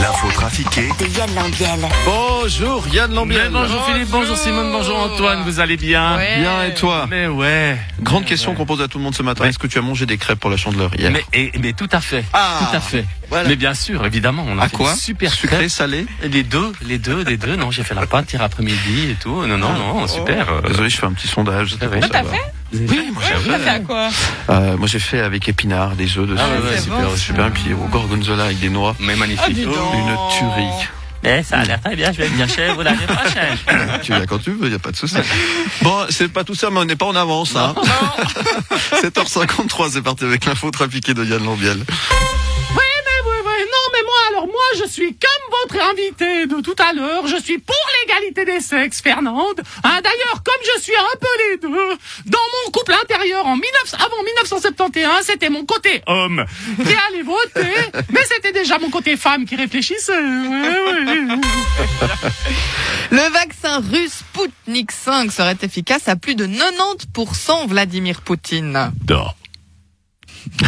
L'info trafiquée De Yann Lambiel. Bonjour Yann Lambiel. Mais bonjour Philippe, bonjour Simone, bonjour Antoine, vous allez bien Bien et toi Mais ouais. Grande Mais question ouais. qu'on pose à tout le monde ce matin. Ouais. Est-ce que tu as mangé des crêpes pour la chandeleur hier Mais, et- mais tout à fait. Ah, tout à fait. voilà. Mais bien sûr, évidemment, on a À fait quoi super Sucré, salé Les deux, les deux, les deux. Non, j'ai fait la pâte hier après-midi et tout. Non, non, non, super. euh, Désolé, je fais un petit sondage. c'était Ah ouais. Oui, moi j'ai T'as fait à quoi Euh, moi j'ai fait avec épinards, des œufs dessus. Ah ouais, ouais, c'est super, bon, super. Super, et puis au gorgonzola avec des noix. Mais magnifique. Ah. Une tuerie. Eh, ça a l'air très bien, je vais venir chez vous l'année prochaine. tu viens quand tu veux, y a pas de souci. Bon, c'est pas tout ça, mais on n'est pas en avance. Hein. 7h53, c'est parti avec l'info trafiquée de Yann Lambiel. Moi, je suis comme votre invité de tout à l'heure, je suis pour l'égalité des sexes, Fernande. Hein, D'ailleurs, comme je suis un peu les deux, dans mon couple intérieur en 19, avant 1971, c'était mon côté homme qui allait voter, mais c'était déjà mon côté femme qui réfléchissait. Ouais, ouais. Le vaccin russe Sputnik 5 serait efficace à plus de 90% Vladimir Poutine.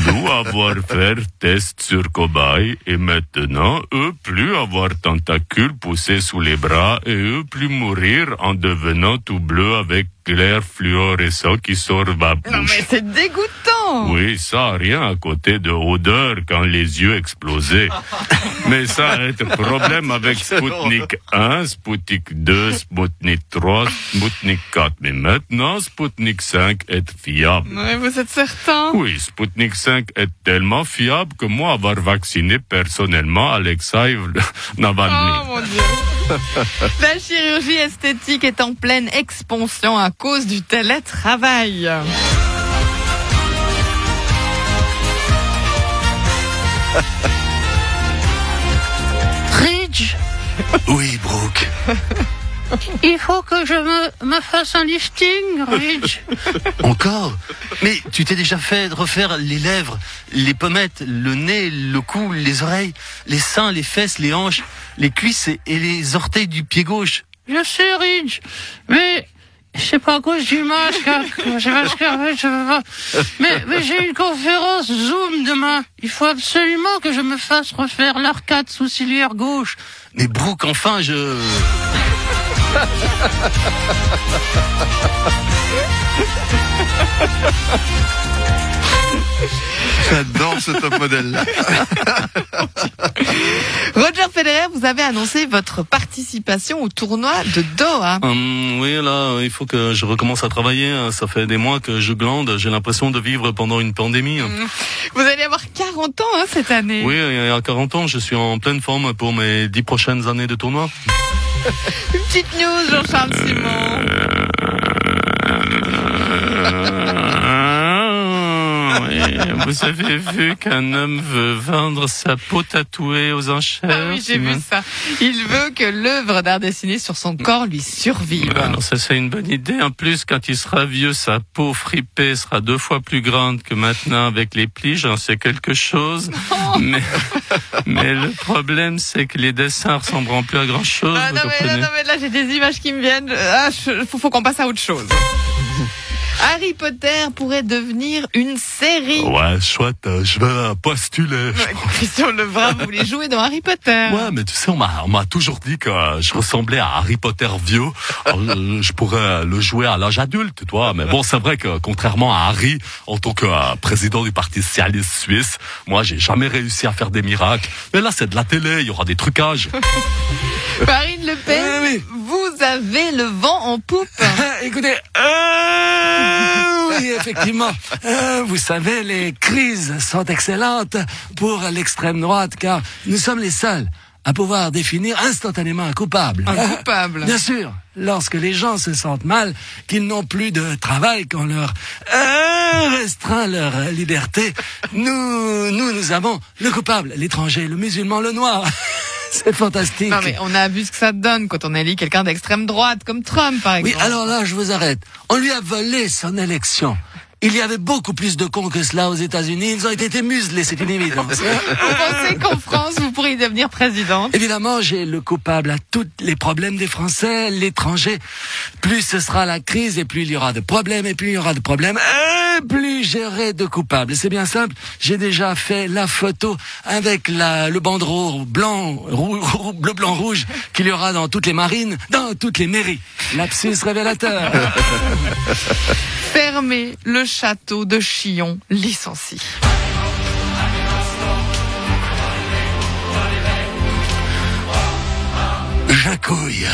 Nous avoir fait test sur cobaye et maintenant eux plus avoir tentacules poussés sous les bras et eux plus mourir en devenant tout bleu avec l'air fluorescent qui sort de ma Non bouche. mais c'est dégoûtant Oui, ça a rien à côté de odeur quand les yeux explosaient. Mais ça a été problème avec Sputnik 1, Sputnik 2, Sputnik 3, Sputnik 4. Mais maintenant, Sputnik 5 est fiable. Ouais, vous êtes certain? Oui, Sputnik 5 est tellement fiable que moi avoir vacciné personnellement Alexei Navalny. Oh mon dieu La chirurgie esthétique est en pleine expansion à cause du télétravail. Ridge, Oui, Brooke. il faut que je me, me fasse un lifting, Ridge. Encore Mais tu t'es déjà fait refaire les lèvres, les pommettes, le nez, le cou, les oreilles, les seins, les fesses, les hanches, les cuisses et, et les orteils du pied gauche. Je sais, Ridge, mais c'est pas à cause du masque. hein, je veux pas. Mais, mais j'ai une conférence Zoom demain. Il faut absolument que je me fasse refaire l'arcade sourcilière gauche. Mais Brooke, enfin, je... J'adore ce top modèle là. Roger Federer, vous avez annoncé votre participation au tournoi de Doha. Hum, oui, là, il faut que je recommence à travailler. Ça fait des mois que je glande. J'ai l'impression de vivre pendant une pandémie. Vous allez avoir 40 ans hein, cette année. Oui, il y a 40 ans, je suis en pleine forme pour mes 10 prochaines années de tournoi. Une petite news, Jean-Charles Simon. Vous avez vu qu'un homme veut vendre sa peau tatouée aux enchères Ah oui, j'ai vu ça. Il veut que l'œuvre d'art dessinée sur son corps lui survive. Non, ça c'est une bonne idée. En plus, quand il sera vieux, sa peau fripée sera deux fois plus grande que maintenant avec les plis. J'en sais quelque chose. Mais, mais le problème, c'est que les dessins ressembleront plus à grand chose. Ah, non, mais, non, là, j'ai des images qui me viennent. Ah, faut qu'on passe à autre chose. Harry Potter pourrait devenir une série. Ouais, chouette, euh, je vais postuler. Ouais, Christian Lebrun, vous voulez jouer dans Harry Potter Ouais, mais tu sais, on m'a, toujours dit que je ressemblais à Harry Potter vieux. Euh, je pourrais le jouer à l'âge adulte, toi. Mais bon, c'est vrai que contrairement à Harry, en tant que euh, président du Parti socialiste suisse, moi, j'ai jamais réussi à faire des miracles. Mais là, c'est de la télé, il y aura des trucages. Marine Le Pen, vous avez le vent en poupe. Écoutez, euh, oui, effectivement, euh, vous savez, les crises sont excellentes pour l'extrême droite car nous sommes les seuls à pouvoir définir instantanément un coupable. Un coupable. Bien sûr, lorsque les gens se sentent mal, qu'ils n'ont plus de travail, qu'on leur restreint leur liberté, nous, nous, nous avons le coupable, l'étranger, le musulman, le noir. C'est fantastique. Non, mais on a vu ce que ça donne quand on élit quelqu'un d'extrême droite, comme Trump, par Oui, exemple. alors là, je vous arrête. On lui a volé son élection. Il y avait beaucoup plus de cons que cela aux États-Unis. Ils ont été muselés, c'est une évidence. Vous pensez qu'en France, vous pourriez devenir présidente Évidemment, j'ai le coupable à tous les problèmes des Français, l'étranger. Plus ce sera la crise et plus il y aura de problèmes et plus il y aura de problèmes et plus j'aurai de coupables. C'est bien simple. J'ai déjà fait la photo avec la, le bandeau blanc, rou- rou- bleu, blanc, rouge qu'il y aura dans toutes les marines, dans toutes les mairies. Lapsus révélateur. Le château de Chillon licencie. Jacouille.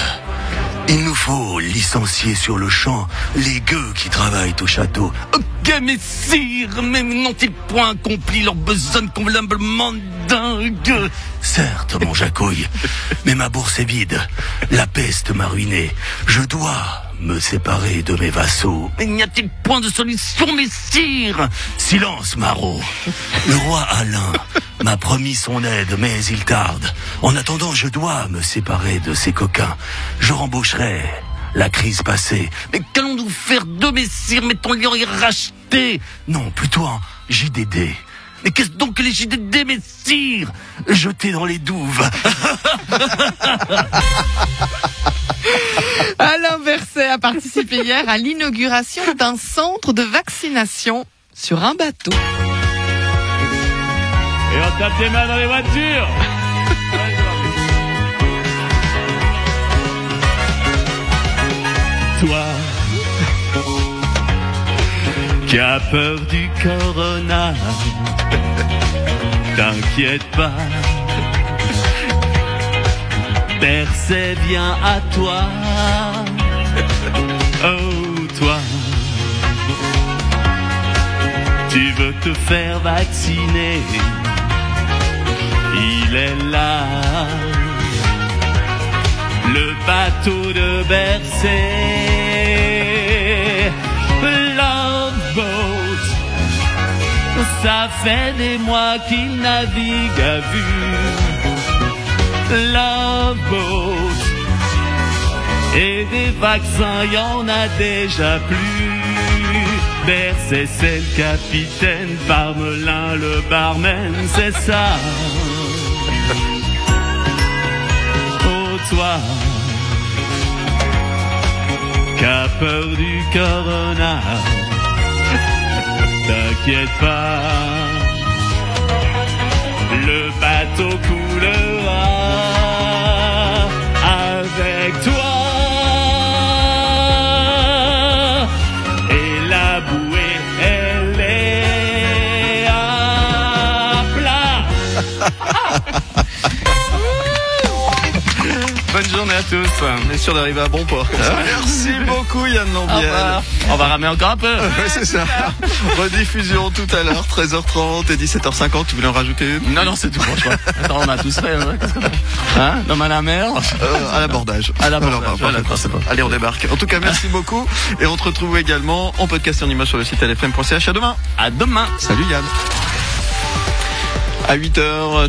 Il nous faut licencier sur le champ les gueux qui travaillent au château. Ok, messire, mais n'ont-ils point accompli leur besogne convenablement dingue Certes, mon Jacouille, mais ma bourse est vide. La peste m'a ruiné. Je dois me séparer de mes vassaux. Mais n'y a-t-il point de solution, messire Silence, Marot. Le roi Alain m'a promis son aide, mais il tarde. En attendant, je dois me séparer de ces coquins. Je rembaucherai la crise passée. Mais qu'allons-nous faire de messire Mettons-les y racheter Non, plutôt en JDD. Mais qu'est-ce donc que les JDD, messire Jeté dans les douves. Alain Berset a participé hier à l'inauguration d'un centre de vaccination sur un bateau. Et on tape des mains dans les voitures Toi qui as peur du corona, t'inquiète pas. Percé vient à toi. Oh, toi. Tu veux te faire vacciner. Il est là. Le bateau de Bercé. Love boat. Ça fait des mois qu'il navigue à vue. Love boat. Et des vaccins, y en a déjà plus. Bercé, c'est le capitaine, Parmelin, le barman, c'est ça. Oh, toi, qu'a peur du corona, t'inquiète pas, journée à tous. On est sûr d'arriver à bon port. comme ça. Merci beaucoup Yann Lambiel. On va ramener encore un peu c'est ça. Rediffusion tout à l'heure, 13h30 et 17h50. Tu voulais en rajouter une? Non, non, c'est tout, franchement. Attends, on a tous fait, hein, L'homme à la mer? Euh, à l'abordage. À l'abordage, bah, voilà. Allez, on débarque. En tout cas, merci beaucoup. Et on te retrouve également en podcast en image sur le site lfm.ch. À demain. À demain Salut Yann. À 8h,